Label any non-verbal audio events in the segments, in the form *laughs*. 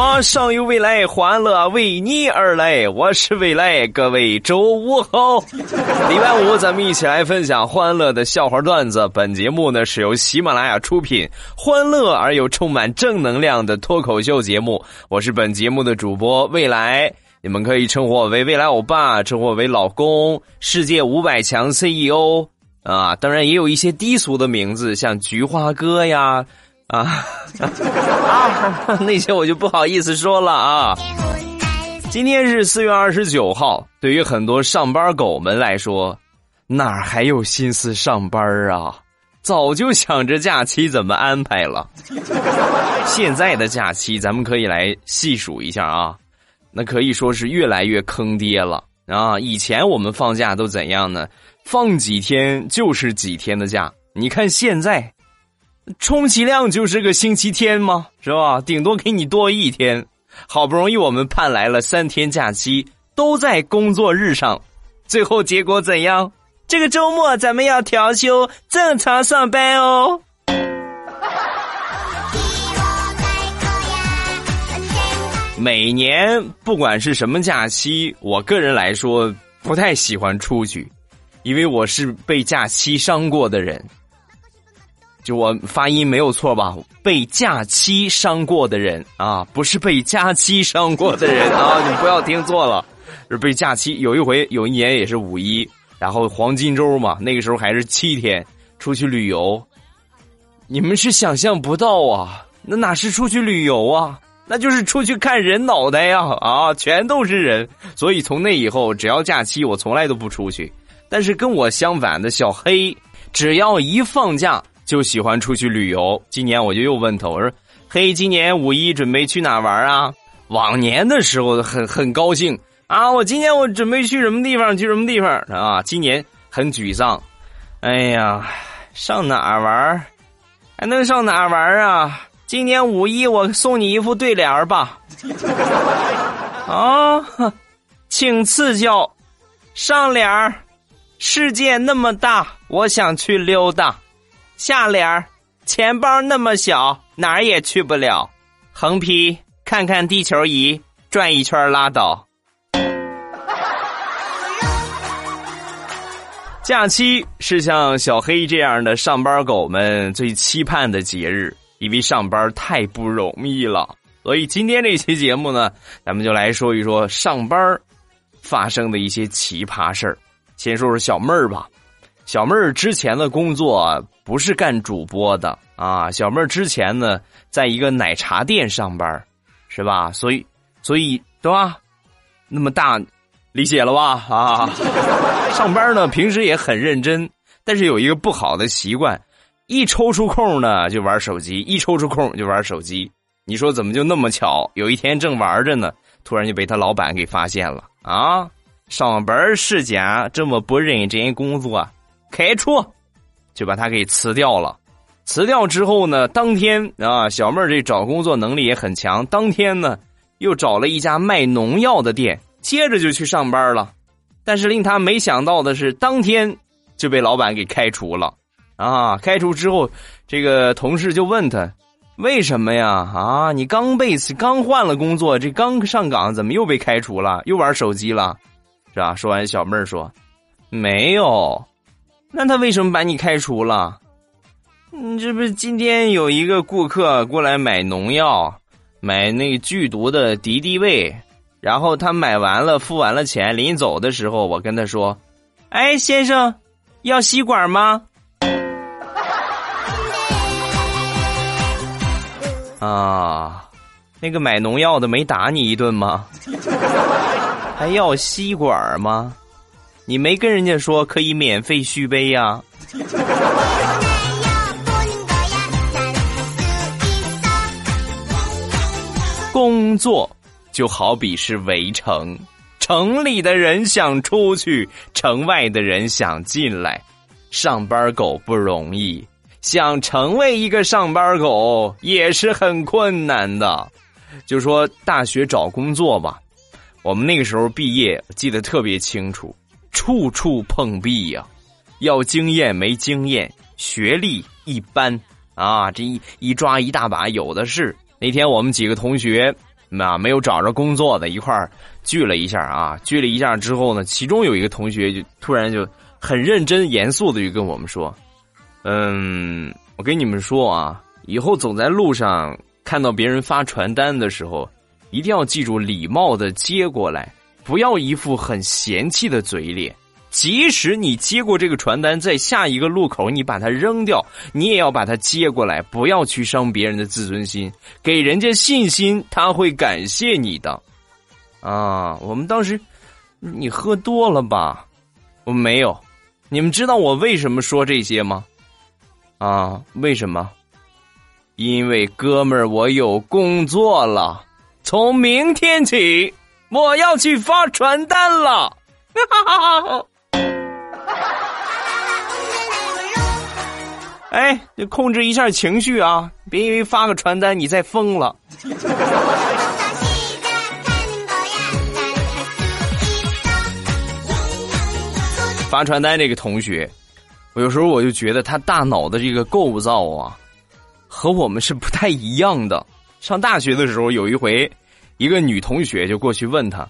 马上有未来，欢乐为你而来。我是未来，各位周五好，礼拜五咱们一起来分享欢乐的笑话段子。本节目呢是由喜马拉雅出品，欢乐而又充满正能量的脱口秀节目。我是本节目的主播未来，你们可以称呼我为未来欧巴，称呼我为老公，世界五百强 CEO 啊。当然也有一些低俗的名字，像菊花哥呀。啊啊！*laughs* 那些我就不好意思说了啊。今天是四月二十九号，对于很多上班狗们来说，哪还有心思上班啊？早就想着假期怎么安排了。现在的假期，咱们可以来细数一下啊。那可以说是越来越坑爹了啊！以前我们放假都怎样呢？放几天就是几天的假。你看现在。充其量就是个星期天吗？是吧？顶多给你多一天。好不容易我们盼来了三天假期，都在工作日上，最后结果怎样？这个周末咱们要调休，正常上班哦。每年不管是什么假期，我个人来说不太喜欢出去，因为我是被假期伤过的人。就我发音没有错吧？被假期伤过的人啊，不是被假期伤过的人 *laughs* 啊，你不要听错了，是被假期。有一回，有一年也是五一，然后黄金周嘛，那个时候还是七天出去旅游。你们是想象不到啊，那哪是出去旅游啊？那就是出去看人脑袋呀！啊，全都是人。所以从那以后，只要假期，我从来都不出去。但是跟我相反的小黑，只要一放假。就喜欢出去旅游。今年我就又问他，我说：“嘿，今年五一准备去哪玩啊？”往年的时候很很高兴啊，我今年我准备去什么地方，去什么地方啊？今年很沮丧，哎呀，上哪玩？还能上哪玩啊？今年五一我送你一副对联吧。啊，请赐教。上联：世界那么大，我想去溜达。下联儿，钱包那么小，哪儿也去不了。横批，看看地球仪，转一圈拉倒。假期是像小黑这样的上班狗们最期盼的节日，因为上班太不容易了。所以今天这期节目呢，咱们就来说一说上班发生的一些奇葩事儿。先说说小妹儿吧。小妹儿之前的工作不是干主播的啊，小妹儿之前呢，在一个奶茶店上班，是吧？所以，所以对吧？那么大，理解了吧？啊，*laughs* 上班呢，平时也很认真，但是有一个不好的习惯，一抽出空呢就玩手机，一抽出空就玩手机。你说怎么就那么巧？有一天正玩着呢，突然就被他老板给发现了啊！上班时间这么不认真工作。开除，就把他给辞掉了。辞掉之后呢，当天啊，小妹儿这找工作能力也很强。当天呢，又找了一家卖农药的店，接着就去上班了。但是令他没想到的是，当天就被老板给开除了。啊，开除之后，这个同事就问他：“为什么呀？啊，你刚被刚换了工作，这刚上岗，怎么又被开除了？又玩手机了，是吧？”说完，小妹儿说：“没有。”那他为什么把你开除了？你这不是今天有一个顾客过来买农药，买那剧毒的敌敌畏，然后他买完了，付完了钱，临走的时候，我跟他说：“哎，先生，要吸管吗？” *laughs* 啊，那个买农药的没打你一顿吗？*laughs* 还要吸管吗？你没跟人家说可以免费续杯呀？工作就好比是围城，城里的人想出去，城外的人想进来，上班狗不容易，想成为一个上班狗也是很困难的。就说大学找工作吧，我们那个时候毕业记得特别清楚，处处碰壁呀，要经验没经验，学历一般啊，这一一抓一大把，有的是。那天我们几个同学。那没有找着工作的一块聚了一下啊，聚了一下之后呢，其中有一个同学就突然就很认真严肃的就跟我们说：“嗯，我跟你们说啊，以后走在路上看到别人发传单的时候，一定要记住礼貌的接过来，不要一副很嫌弃的嘴脸。”即使你接过这个传单，在下一个路口你把它扔掉，你也要把它接过来，不要去伤别人的自尊心，给人家信心，他会感谢你的。啊，我们当时，你喝多了吧？我没有。你们知道我为什么说这些吗？啊，为什么？因为哥们儿，我有工作了，从明天起我要去发传单了。哈哈哈！哎，你控制一下情绪啊！别因为发个传单你再疯了。发传单这个同学，我有时候我就觉得他大脑的这个构造啊，和我们是不太一样的。上大学的时候，有一回，一个女同学就过去问他：“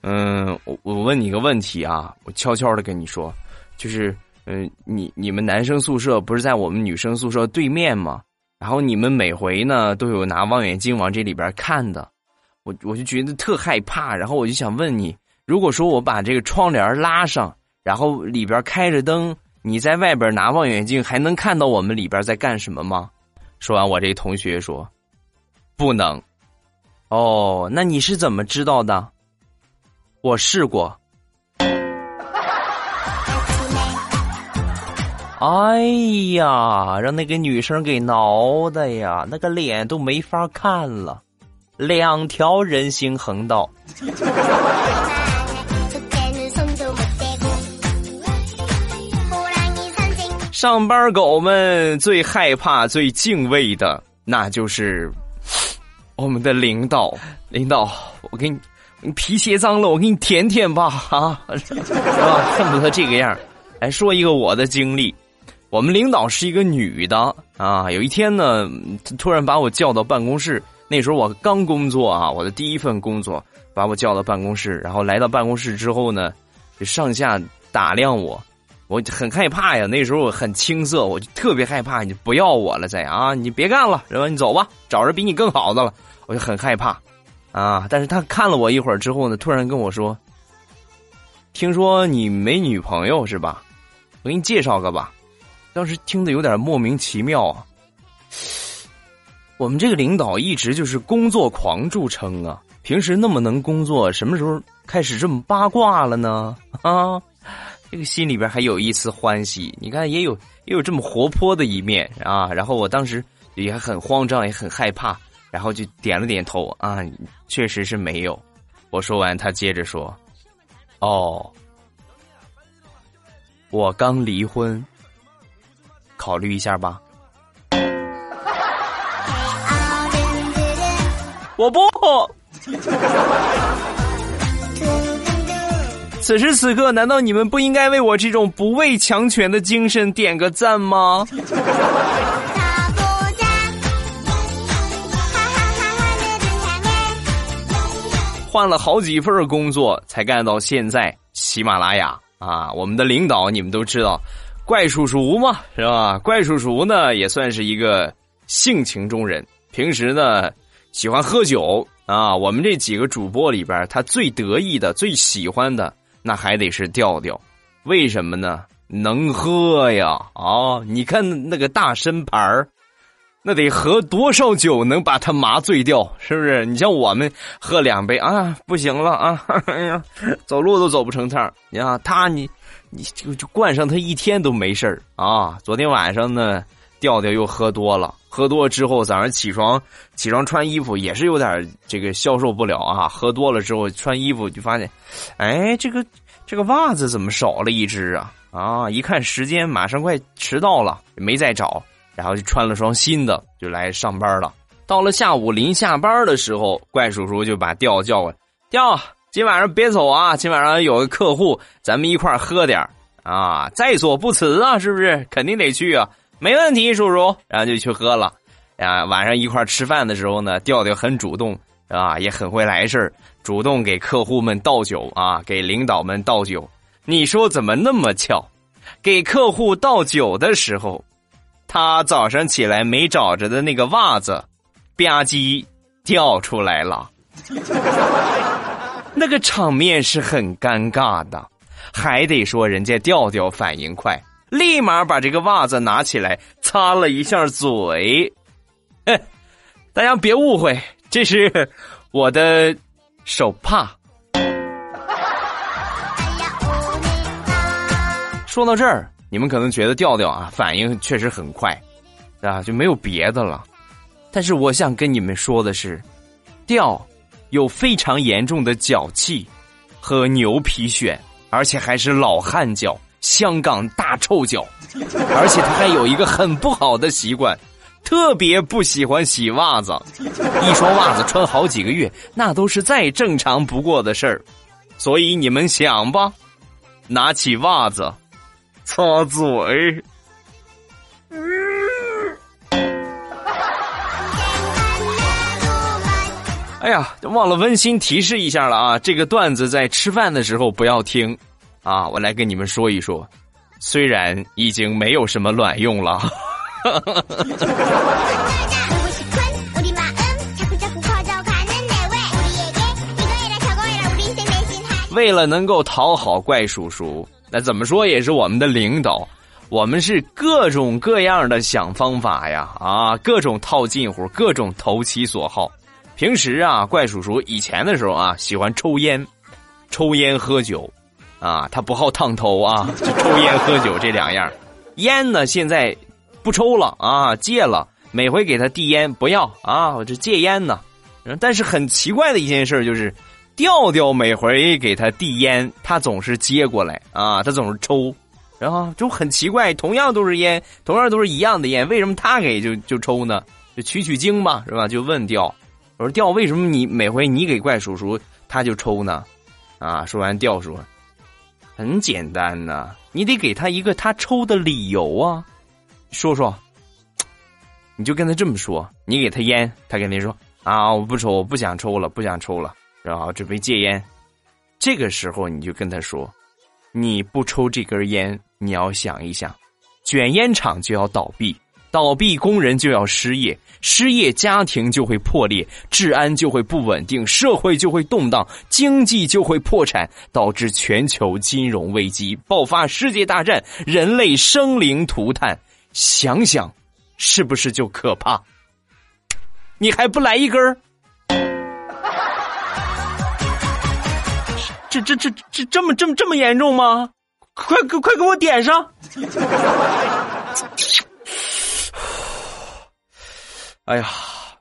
嗯，我我问你个问题啊，我悄悄的跟你说，就是。”嗯，你你们男生宿舍不是在我们女生宿舍对面吗？然后你们每回呢都有拿望远镜往这里边看的，我我就觉得特害怕。然后我就想问你，如果说我把这个窗帘拉上，然后里边开着灯，你在外边拿望远镜还能看到我们里边在干什么吗？说完，我这同学说，不能。哦，那你是怎么知道的？我试过。哎呀，让那个女生给挠的呀，那个脸都没法看了，两条人行横道。上班狗们最害怕、最敬畏的，那就是我们的领导。领导，我给你，你皮鞋脏了，我给你舔舔吧，啊，是吧？恨不得这个样。来说一个我的经历。我们领导是一个女的啊，有一天呢，突然把我叫到办公室。那时候我刚工作啊，我的第一份工作，把我叫到办公室。然后来到办公室之后呢，就上下打量我，我很害怕呀。那时候我很青涩，我就特别害怕，你不要我了，再啊，你别干了，是吧？你走吧，找着比你更好的了。我就很害怕啊。但是他看了我一会儿之后呢，突然跟我说：“听说你没女朋友是吧？我给你介绍个吧。”当时听得有点莫名其妙啊！我们这个领导一直就是工作狂著称啊，平时那么能工作，什么时候开始这么八卦了呢？*laughs* 啊，这个心里边还有一丝欢喜。你看，也有也有这么活泼的一面啊。然后我当时也很慌张，也很害怕，然后就点了点头啊，确实是没有。我说完，他接着说：“哦，我刚离婚。”考虑一下吧。*laughs* 我不。*laughs* 此时此刻，难道你们不应该为我这种不畏强权的精神点个赞吗？换了好几份工作才干到现在，喜马拉雅啊！我们的领导你们都知道。怪叔叔嘛，是吧？怪叔叔呢，也算是一个性情中人。平时呢，喜欢喝酒啊。我们这几个主播里边，他最得意的、最喜欢的，那还得是调调。为什么呢？能喝呀！啊，你看那个大身盘儿，那得喝多少酒能把他麻醉掉？是不是？你像我们喝两杯啊，不行了啊，哎呀，走路都走不成趟。你看他，你。你就就灌上他一天都没事儿啊！昨天晚上呢，调调又喝多了，喝多之后早上起床起床穿衣服也是有点这个消受不了啊。喝多了之后穿衣服就发现，哎，这个这个袜子怎么少了一只啊？啊，一看时间马上快迟到了，没再找，然后就穿了双新的就来上班了。到了下午临下班的时候，怪叔叔就把调叫过来，调，今晚上别走啊，今晚上有个客户，咱们一块喝点啊，在所不辞啊，是不是？肯定得去啊。没问题，叔叔，然后就去喝了。啊，晚上一块吃饭的时候呢，调调很主动啊，也很会来事儿，主动给客户们倒酒啊，给领导们倒酒。你说怎么那么巧？给客户倒酒的时候，他早上起来没找着的那个袜子，吧唧掉出来了。*laughs* 那个场面是很尴尬的，还得说人家调调反应快。立马把这个袜子拿起来擦了一下嘴，*laughs* 大家别误会，这是我的手帕。说到这儿，你们可能觉得调调啊反应确实很快，啊就没有别的了。但是我想跟你们说的是，调有非常严重的脚气和牛皮癣，而且还是老汗脚。香港大臭脚，*laughs* 而且他还有一个很不好的习惯，特别不喜欢洗袜子，一双袜子穿好几个月，那都是再正常不过的事儿。所以你们想吧，拿起袜子擦嘴。哎呀，忘了温馨提示一下了啊！这个段子在吃饭的时候不要听。啊，我来跟你们说一说，虽然已经没有什么卵用了。*laughs* 为了能够讨好怪叔叔，那怎么说也是我们的领导，我们是各种各样的想方法呀，啊，各种套近乎，各种投其所好。平时啊，怪叔叔以前的时候啊，喜欢抽烟，抽烟喝酒。啊，他不好烫头啊，就抽烟喝酒这两样。烟呢，现在不抽了啊，戒了。每回给他递烟，不要啊，我这戒烟呢。但是很奇怪的一件事就是，调调每回给他递烟，他总是接过来啊，他总是抽，然后就很奇怪，同样都是烟，同样都是一样的烟，为什么他给就就抽呢？就取取经嘛，是吧？就问调，我说调，为什么你每回你给怪叔叔他就抽呢？啊，说完调说。很简单呐，你得给他一个他抽的理由啊，说说，你就跟他这么说，你给他烟，他肯定说啊，我不抽，我不想抽了，不想抽了，然后准备戒烟。这个时候你就跟他说，你不抽这根烟，你要想一想，卷烟厂就要倒闭。倒闭，工人就要失业，失业，家庭就会破裂，治安就会不稳定，社会就会动荡，经济就会破产，导致全球金融危机爆发，世界大战，人类生灵涂炭。想想，是不是就可怕？你还不来一根？这这这这这么这么这么严重吗？快快快给我点上！哎呀，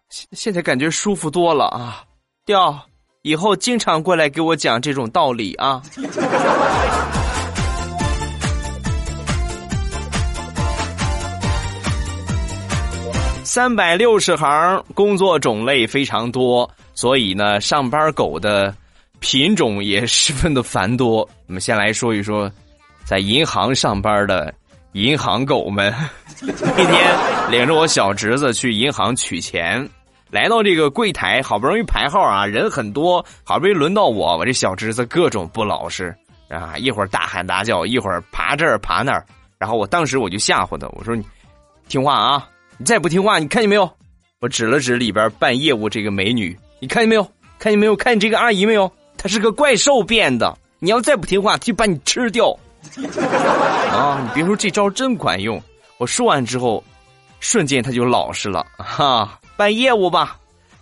现现在感觉舒服多了啊！调，以后经常过来给我讲这种道理啊！三百六十行，工作种类非常多，所以呢，上班狗的品种也十分的繁多。*laughs* 我们先来说一说，在银行上班的。银行狗们，*laughs* 一天领着我小侄子去银行取钱，来到这个柜台，好不容易排号啊，人很多，好不容易轮到我，我这小侄子各种不老实啊，一会儿大喊大叫，一会儿爬这儿爬那儿，然后我当时我就吓唬他，我说你听话啊，你再不听话，你看见没有？我指了指里边办业务这个美女，你看见没有？看见没有？看见这个阿姨没有？她是个怪兽变的，你要再不听话，就把你吃掉。*laughs* 啊！你别说这招真管用。我说完之后，瞬间他就老实了。哈，办业务吧。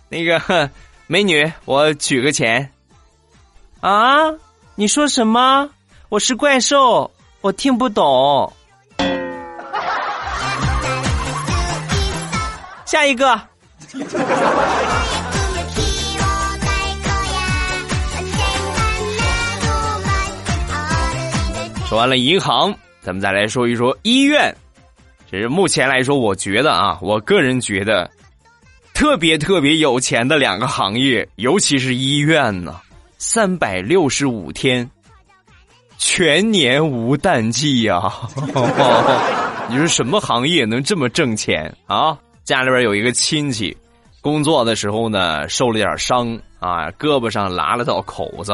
那个 *laughs* 美女，我取个钱。啊？你说什么？我是怪兽，我听不懂。下一个。说完了银行，咱们再来说一说医院。这是目前来说，我觉得啊，我个人觉得特别特别有钱的两个行业，尤其是医院呢，三百六十五天，全年无淡季呀！*laughs* 你说什么行业能这么挣钱啊？家里边有一个亲戚，工作的时候呢受了点伤啊，胳膊上拉了道口子，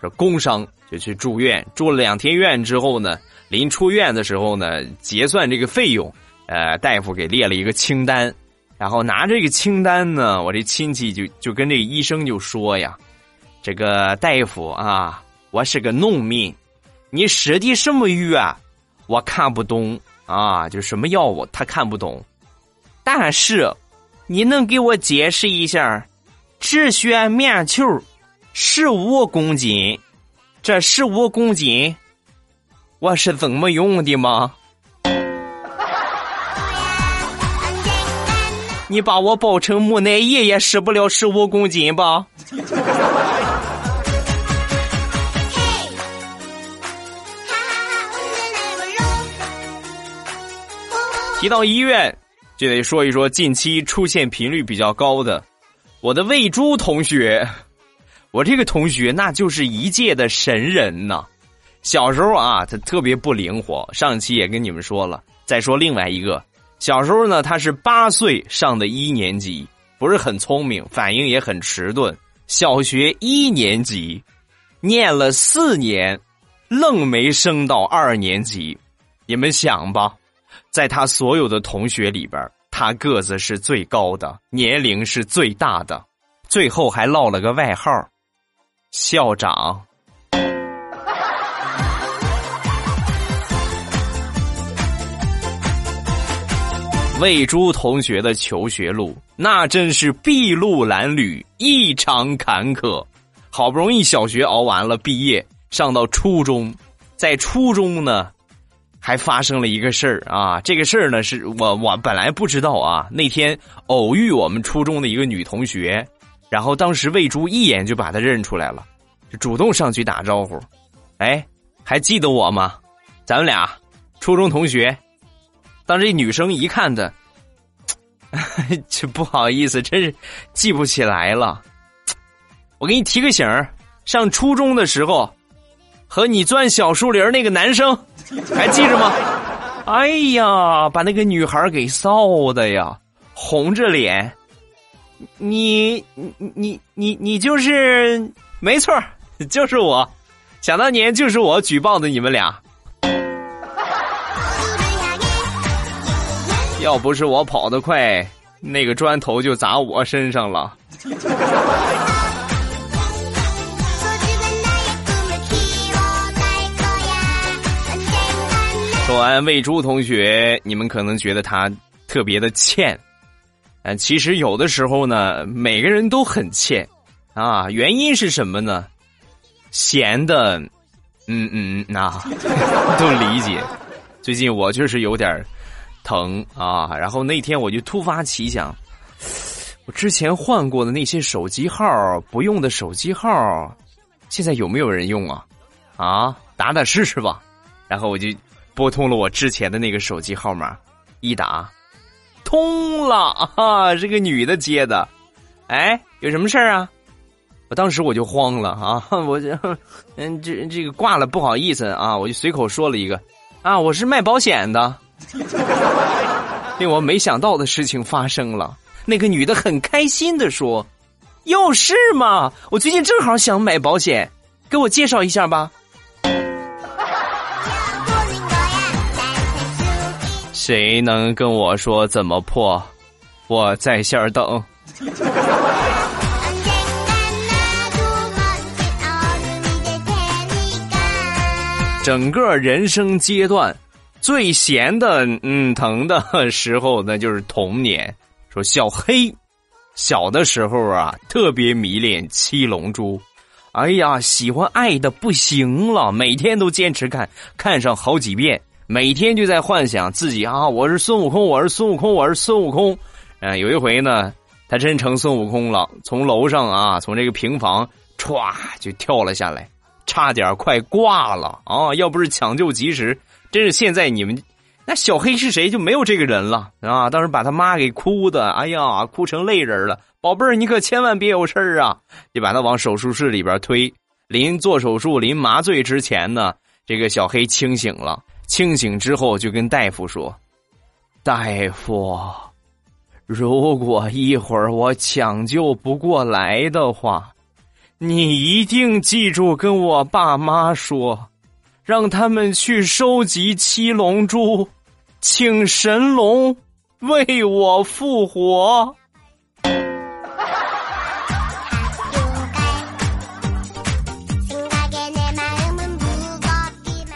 是工伤。就去住院，住了两天院之后呢，临出院的时候呢，结算这个费用，呃，大夫给列了一个清单，然后拿这个清单呢，我这亲戚就就跟这个医生就说呀：“这个大夫啊，我是个农民，你说的什么药我看不懂啊，就什么药物他看不懂，但是你能给我解释一下，止血棉球十五公斤。”这十五公斤，我是怎么用的吗？你把我包成木乃伊也使不了十五公斤吧？提到医院，就得说一说近期出现频率比较高的我的喂猪同学。我这个同学那就是一届的神人呐！小时候啊，他特别不灵活。上期也跟你们说了。再说另外一个，小时候呢，他是八岁上的一年级，不是很聪明，反应也很迟钝。小学一年级，念了四年，愣没升到二年级。你们想吧，在他所有的同学里边，他个子是最高的，年龄是最大的，最后还落了个外号。校长，魏珠同学的求学路那真是筚路蓝缕，异常坎坷。好不容易小学熬完了，毕业上到初中，在初中呢，还发生了一个事儿啊！这个事儿呢，是我我本来不知道啊。那天偶遇我们初中的一个女同学，然后当时魏珠一眼就把他认出来了。就主动上去打招呼，哎，还记得我吗？咱们俩初中同学。当这女生一看的，*laughs* 这不好意思，真是记不起来了。我给你提个醒儿上初中的时候和你钻小树林那个男生，还记着吗？*laughs* 哎呀，把那个女孩给臊的呀，红着脸。你你你你你就是没错。就是我，想当年就是我举报的你们俩。要不是我跑得快，那个砖头就砸我身上了。说完魏珠同学，你们可能觉得他特别的欠，但其实有的时候呢，每个人都很欠啊。原因是什么呢？闲的，嗯嗯那，啊，*laughs* 都理解。最近我就是有点疼啊，然后那天我就突发奇想，我之前换过的那些手机号不用的手机号，现在有没有人用啊？啊，打打试试吧。然后我就拨通了我之前的那个手机号码，一打通了啊，是个女的接的。哎，有什么事儿啊？我当时我就慌了啊！我就嗯，这这个挂了，不好意思啊，我就随口说了一个啊，我是卖保险的。*laughs* 令我没想到的事情发生了，那个女的很开心的说：“有事吗？我最近正好想买保险，给我介绍一下吧。”谁能跟我说怎么破？我在线等。整个人生阶段最闲的、嗯疼的时候，那就是童年。说小黑小的时候啊，特别迷恋七龙珠，哎呀，喜欢爱的不行了，每天都坚持看，看上好几遍，每天就在幻想自己啊，我是孙悟空，我是孙悟空，我是孙悟空。嗯，有一回呢，他真成孙悟空了，从楼上啊，从这个平房歘就跳了下来，差点快挂了啊！要不是抢救及时，真是现在你们那小黑是谁就没有这个人了啊！当时把他妈给哭的，哎呀，哭成泪人了。宝贝儿，你可千万别有事儿啊！就把他往手术室里边推。临做手术、临麻醉之前呢，这个小黑清醒了。清醒之后就跟大夫说：“大夫，如果一会儿我抢救不过来的话，你一定记住跟我爸妈说，让他们去收集七龙珠，请神龙为我复活。”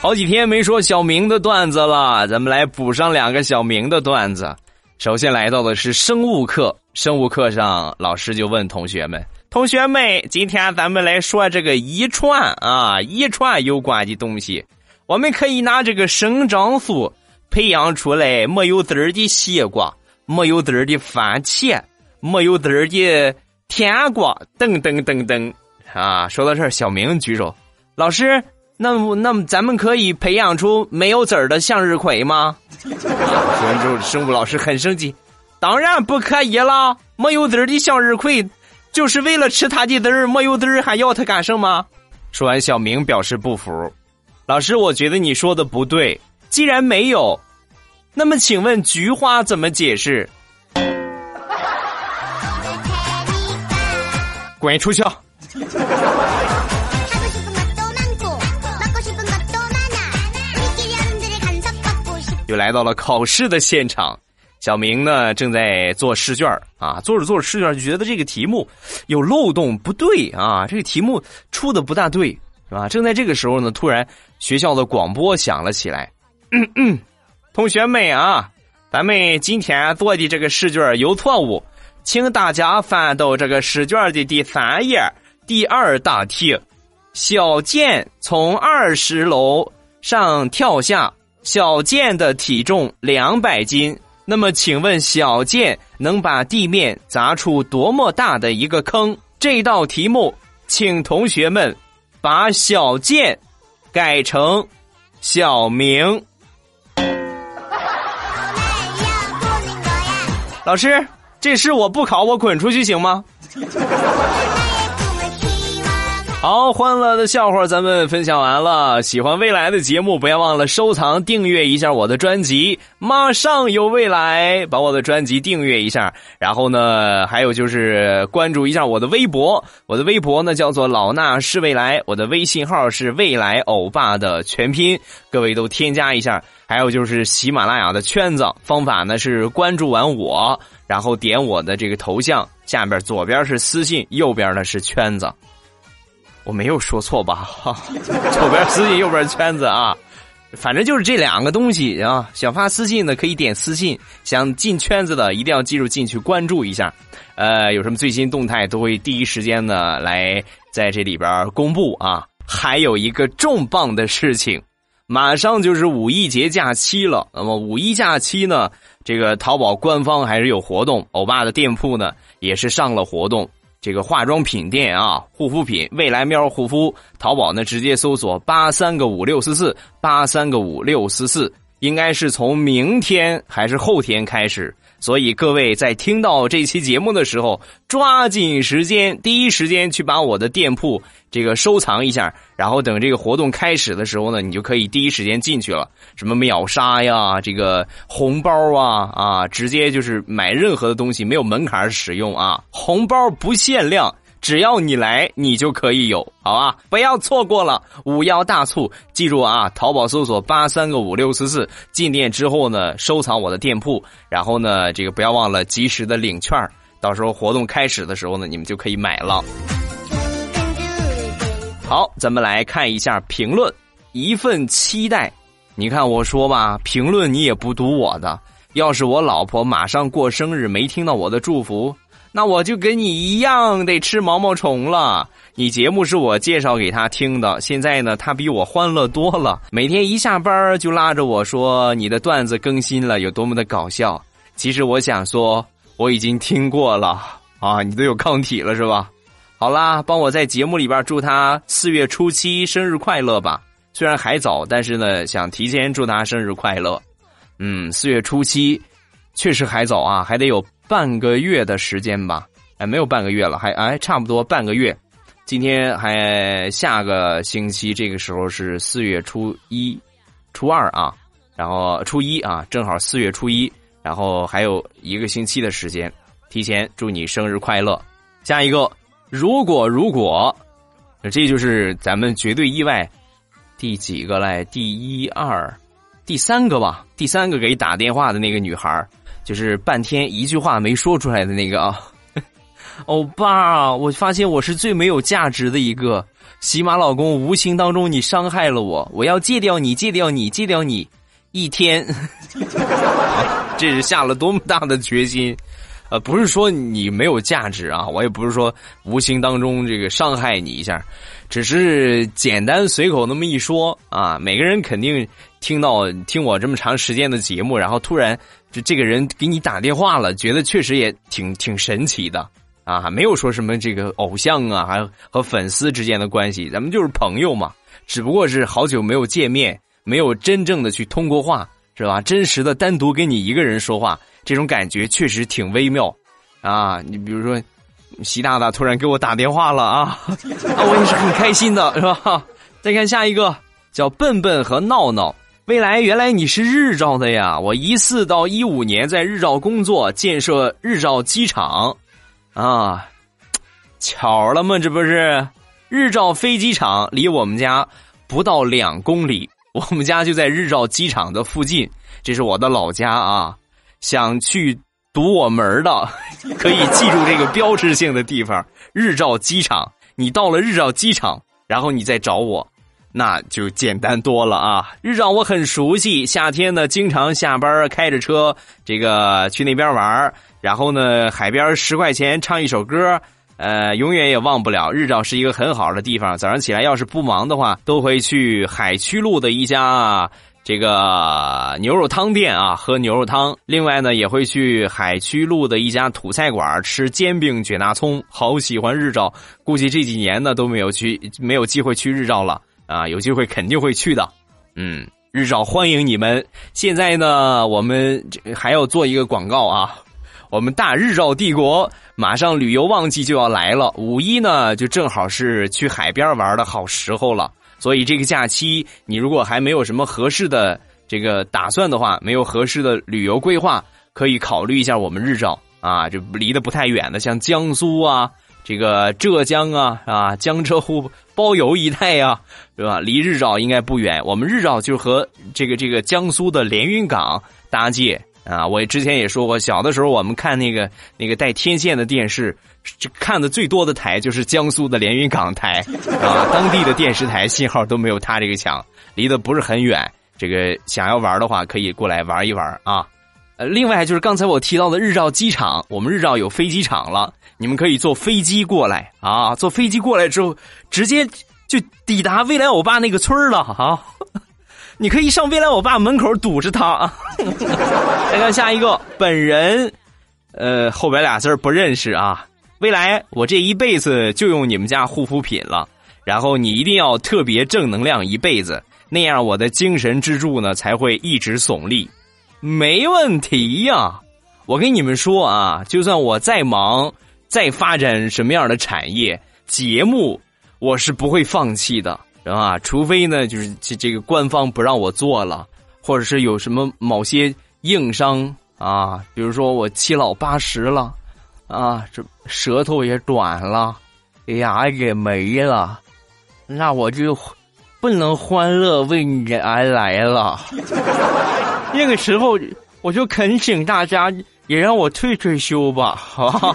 好几天没说小明的段子了，咱们来补上两个小明的段子。首先来到的是生物课，生物课上老师就问同学们：“同学们，今天咱们来说这个遗传啊，遗传有关的东西。我们可以拿这个生长素培养出来没有籽儿的西瓜，没有籽儿的番茄，没有籽儿的甜瓜，等等等等。”啊，说到这儿，小明举手，老师。那么，那么咱们可以培养出没有籽儿的向日葵吗？说完之后，生物老师很生气，当然不可以了。没有籽儿的向日葵，就是为了吃它的籽儿，没有籽儿还要它干什么？说完，小明表示不服，老师，我觉得你说的不对。既然没有，那么请问菊花怎么解释？滚出去！又来到了考试的现场，小明呢正在做试卷啊，做着做着试卷就觉得这个题目有漏洞，不对啊，这个题目出的不大对，是吧？正在这个时候呢，突然学校的广播响了起来，嗯嗯，同学们啊，咱们今天做的这个试卷有错误，请大家翻到这个试卷的第三页第二大题，小健从二十楼上跳下。小健的体重两百斤，那么请问小健能把地面砸出多么大的一个坑？这道题目，请同学们把小健改成小明。老师，这事我不考，我滚出去行吗？好，欢乐的笑话咱们分享完了。喜欢未来的节目，不要忘了收藏、订阅一下我的专辑。马上有未来，把我的专辑订阅一下。然后呢，还有就是关注一下我的微博，我的微博呢叫做老衲是未来，我的微信号是未来欧巴的全拼，各位都添加一下。还有就是喜马拉雅的圈子方法呢是关注完我，然后点我的这个头像，下边左边是私信，右边呢是圈子。我没有说错吧？哈，*laughs* 左边私信，右边圈子啊，反正就是这两个东西啊。想发私信的可以点私信，想进圈子的一定要记住进去关注一下。呃，有什么最新动态都会第一时间的来在这里边公布啊。还有一个重磅的事情，马上就是五一节假期了。那么五一假期呢，这个淘宝官方还是有活动，欧巴的店铺呢也是上了活动。这个化妆品店啊，护肤品未来喵护肤，淘宝呢直接搜索八三个五六四四八三个五六四四，应该是从明天还是后天开始。所以各位在听到这期节目的时候，抓紧时间，第一时间去把我的店铺这个收藏一下，然后等这个活动开始的时候呢，你就可以第一时间进去了。什么秒杀呀，这个红包啊啊，直接就是买任何的东西没有门槛使用啊，红包不限量。只要你来，你就可以有，好吧？不要错过了五幺大促，记住啊！淘宝搜索八三个五六四四，进店之后呢，收藏我的店铺，然后呢，这个不要忘了及时的领券到时候活动开始的时候呢，你们就可以买了。好，咱们来看一下评论，一份期待。你看我说吧，评论你也不读我的，要是我老婆马上过生日没听到我的祝福。那我就跟你一样得吃毛毛虫了。你节目是我介绍给他听的，现在呢，他比我欢乐多了。每天一下班就拉着我说你的段子更新了，有多么的搞笑。其实我想说，我已经听过了啊，你都有抗体了是吧？好啦，帮我在节目里边祝他四月初七生日快乐吧。虽然还早，但是呢，想提前祝他生日快乐。嗯，四月初七确实还早啊，还得有半个月的时间吧？哎，没有半个月了，还哎，差不多半个月。今天还下个星期这个时候是四月初一、初二啊，然后初一啊，正好四月初一，然后还有一个星期的时间，提前祝你生日快乐。下一个，如果如果，这就是咱们绝对意外第几个来？第一二。第三个吧，第三个给打电话的那个女孩就是半天一句话没说出来的那个啊。*laughs* 欧巴，我发现我是最没有价值的一个。喜马老公，无形当中你伤害了我，我要戒掉你，戒掉你，戒掉你，一天。*laughs* 这是下了多么大的决心。呃，不是说你没有价值啊，我也不是说无形当中这个伤害你一下，只是简单随口那么一说啊。每个人肯定听到听我这么长时间的节目，然后突然就这个人给你打电话了，觉得确实也挺挺神奇的啊。没有说什么这个偶像啊，还和粉丝之间的关系，咱们就是朋友嘛。只不过是好久没有见面，没有真正的去通过话，是吧？真实的单独跟你一个人说话。这种感觉确实挺微妙，啊，你比如说，习大大突然给我打电话了啊，*laughs* 啊，我也是很开心的，是吧？再看下一个，叫笨笨和闹闹。未来，原来你是日照的呀！我一四到一五年在日照工作，建设日照机场，啊，巧了吗？这不是日照飞机场离我们家不到两公里，我们家就在日照机场的附近，这是我的老家啊。想去堵我门的，*laughs* 可以记住这个标志性的地方——日照机场。你到了日照机场，然后你再找我，那就简单多了啊！日照我很熟悉，夏天呢经常下班开着车，这个去那边玩然后呢，海边十块钱唱一首歌，呃，永远也忘不了。日照是一个很好的地方，早上起来要是不忙的话，都会去海曲路的一家。这个牛肉汤店啊，喝牛肉汤。另外呢，也会去海曲路的一家土菜馆吃煎饼卷大葱。好喜欢日照，估计这几年呢都没有去，没有机会去日照了啊。有机会肯定会去的。嗯，日照欢迎你们。现在呢，我们还要做一个广告啊。我们大日照帝国马上旅游旺季就要来了，五一呢就正好是去海边玩的好时候了。所以这个假期，你如果还没有什么合适的这个打算的话，没有合适的旅游规划，可以考虑一下我们日照啊，就离得不太远的，像江苏啊、这个浙江啊啊、江浙沪包邮一带呀，对吧？离日照应该不远。我们日照就和这个这个江苏的连云港搭界啊。我之前也说过，小的时候我们看那个那个带天线的电视。看的最多的台就是江苏的连云港台啊，当地的电视台信号都没有它这个强，离得不是很远。这个想要玩的话，可以过来玩一玩啊。呃，另外就是刚才我提到的日照机场，我们日照有飞机场了，你们可以坐飞机过来啊。坐飞机过来之后，直接就抵达未来欧巴那个村了啊。*laughs* 你可以上未来欧巴门口堵着他啊。*laughs* 再看下一个，本人，呃，后边俩字不认识啊。未来，我这一辈子就用你们家护肤品了，然后你一定要特别正能量一辈子，那样我的精神支柱呢才会一直耸立。没问题呀，我跟你们说啊，就算我再忙，再发展什么样的产业节目，我是不会放弃的，是吧？除非呢，就是这这个官方不让我做了，或者是有什么某些硬伤啊，比如说我七老八十了。啊，这舌头也短了，牙也没了，那我就不能欢乐为你而来了。*laughs* 那个时候，我就恳请大家也让我退退休吧，好吧？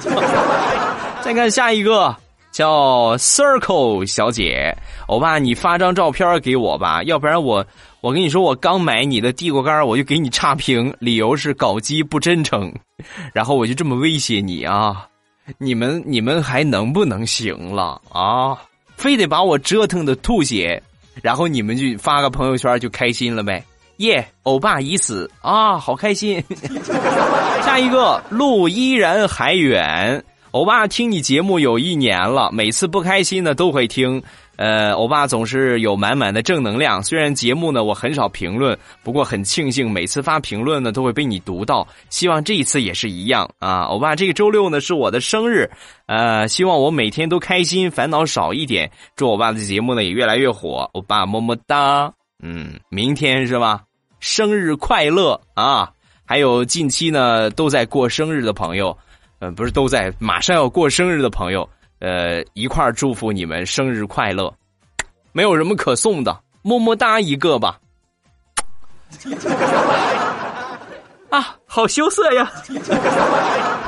*laughs* 再看下一个，叫 Circle 小姐，欧巴，你发张照片给我吧，要不然我我跟你说，我刚买你的地瓜干，我就给你差评，理由是搞基不真诚。然后我就这么威胁你啊！你们你们还能不能行了啊？非得把我折腾的吐血，然后你们就发个朋友圈就开心了呗？耶，欧巴已死啊，好开心。*laughs* 下一个路依然还远，欧巴听你节目有一年了，每次不开心呢都会听。呃，欧巴总是有满满的正能量。虽然节目呢我很少评论，不过很庆幸每次发评论呢都会被你读到。希望这一次也是一样啊！欧巴，这个周六呢是我的生日，呃，希望我每天都开心，烦恼少一点。祝欧巴的节目呢也越来越火。欧巴么么哒。嗯，明天是吧？生日快乐啊！还有近期呢都在过生日的朋友，呃，不是都在马上要过生日的朋友。呃，一块儿祝福你们生日快乐，没有什么可送的，么么哒一个吧。*laughs* 啊，好羞涩呀！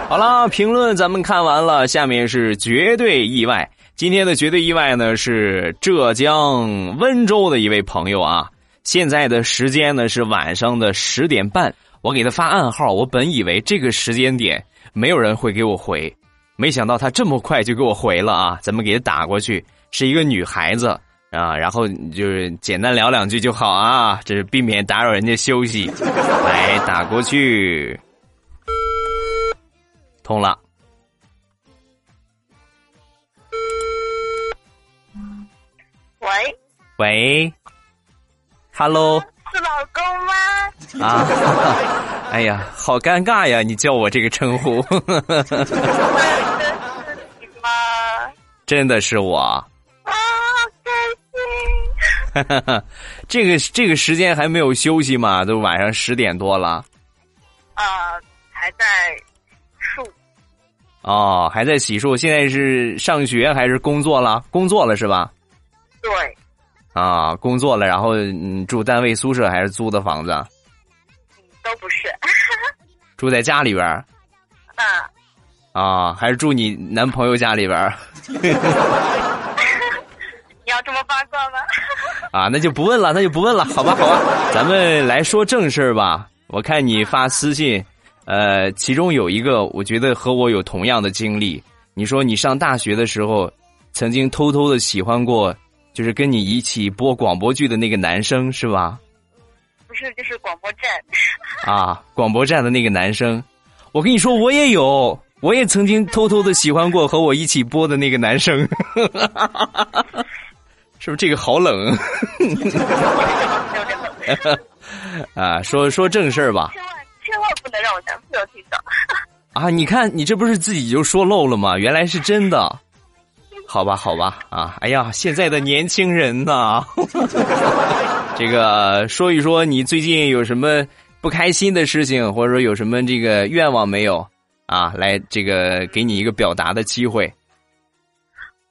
好了，评论咱们看完了，下面是绝对意外。今天的绝对意外呢是浙江温州的一位朋友啊，现在的时间呢是晚上的十点半，我给他发暗号，我本以为这个时间点没有人会给我回。没想到他这么快就给我回了啊！咱们给他打过去，是一个女孩子啊，然后就是简单聊两句就好啊，这是避免打扰人家休息。来打过去，通了。喂喂，Hello，是老公吗？啊，*laughs* 哎呀，好尴尬呀！你叫我这个称呼。真的是我啊，开心！*laughs* 这个这个时间还没有休息吗？都晚上十点多了。啊，还在漱。哦，还在洗漱。现在是上学还是工作了？工作了是吧？对。啊，工作了，然后嗯，住单位宿舍还是租的房子？都不是。*laughs* 住在家里边儿啊。啊，还是住你男朋友家里边儿 *laughs* 你要这么八卦吗？*laughs* 啊，那就不问了，那就不问了，好吧，好吧，咱们来说正事儿吧。我看你发私信，呃，其中有一个，我觉得和我有同样的经历。你说你上大学的时候，曾经偷偷的喜欢过，就是跟你一起播广播剧的那个男生，是吧？不是，就是广播站。*laughs* 啊，广播站的那个男生，我跟你说，我也有。我也曾经偷偷的喜欢过和我一起播的那个男生，*laughs* 是不是这个好冷？*laughs* 啊，说说正事儿吧。千万千万不能让我男朋友听到。啊，你看你这不是自己就说漏了吗？原来是真的。好吧，好吧，啊，哎呀，现在的年轻人呐，*laughs* 这个说一说你最近有什么不开心的事情，或者说有什么这个愿望没有？啊，来，这个给你一个表达的机会。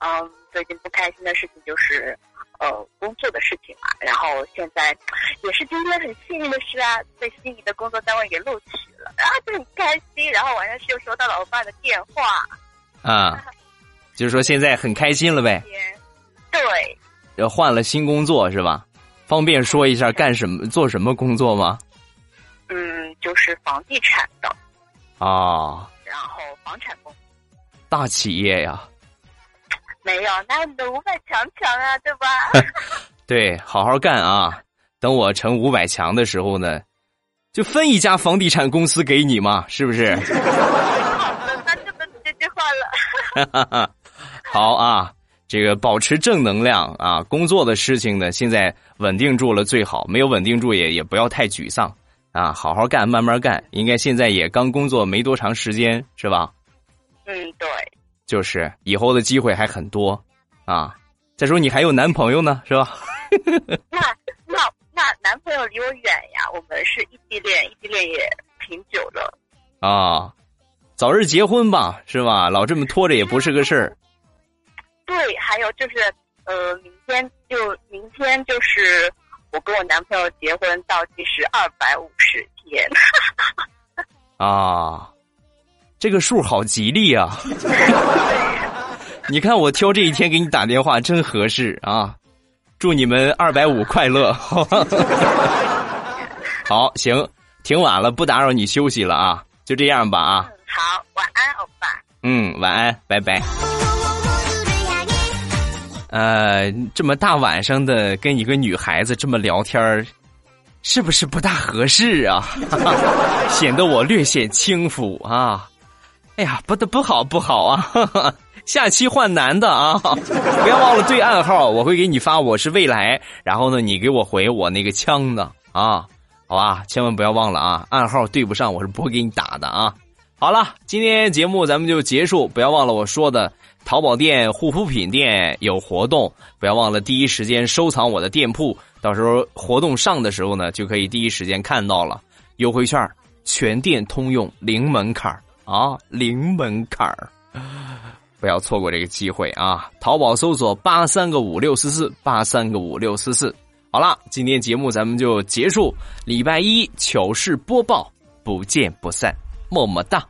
嗯，最近不开心的事情就是，呃，工作的事情嘛。然后现在也是今天很幸运的事啊，被心仪的工作单位给录取了，然后就很开心。然后晚上又收到了我爸的电话。啊，就是说现在很开心了呗。对。要换了新工作是吧？方便说一下干什么、做什么工作吗？嗯，就是房地产的。啊。然后房产公司，大企业呀，没有，那你的五百强强啊，对吧？*laughs* 对，好好干啊！等我成五百强的时候呢，就分一家房地产公司给你嘛，是不是？*laughs* 那就等这句话了。*laughs* 好啊，这个保持正能量啊！工作的事情呢，现在稳定住了最好，没有稳定住也也不要太沮丧。啊，好好干，慢慢干。应该现在也刚工作没多长时间，是吧？嗯，对。就是以后的机会还很多，啊。再说你还有男朋友呢，是吧？*laughs* 那那那男朋友离我远呀，我们是异地恋，异地恋也挺久了。啊，早日结婚吧，是吧？老这么拖着也不是个事儿。对，还有就是，呃，明天就明天就是。我跟我男朋友结婚倒计时二百五十天，*laughs* 啊，这个数好吉利啊！*laughs* 你看我挑这一天给你打电话真合适啊！祝你们二百五快乐！好，*laughs* 行，挺晚了，不打扰你休息了啊，就这样吧啊！好，晚安，欧巴。嗯，晚安，拜拜。呃，这么大晚上的跟一个女孩子这么聊天是不是不大合适啊？*laughs* 显得我略显轻浮啊！哎呀，不的不好不好啊！*laughs* 下期换男的啊！*laughs* 不要忘了对暗号，我会给你发我是未来，然后呢，你给我回我那个枪的啊，好吧？千万不要忘了啊！暗号对不上，我是不会给你打的啊！好了，今天节目咱们就结束，不要忘了我说的。淘宝店、护肤品店有活动，不要忘了第一时间收藏我的店铺。到时候活动上的时候呢，就可以第一时间看到了优惠券，全店通用，零门槛啊，零门槛不要错过这个机会啊！淘宝搜索八三个五六四四八三个五六四四。好了，今天节目咱们就结束，礼拜一糗事播报，不见不散，么么哒。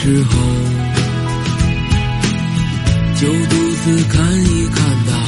时候，就独自看一看大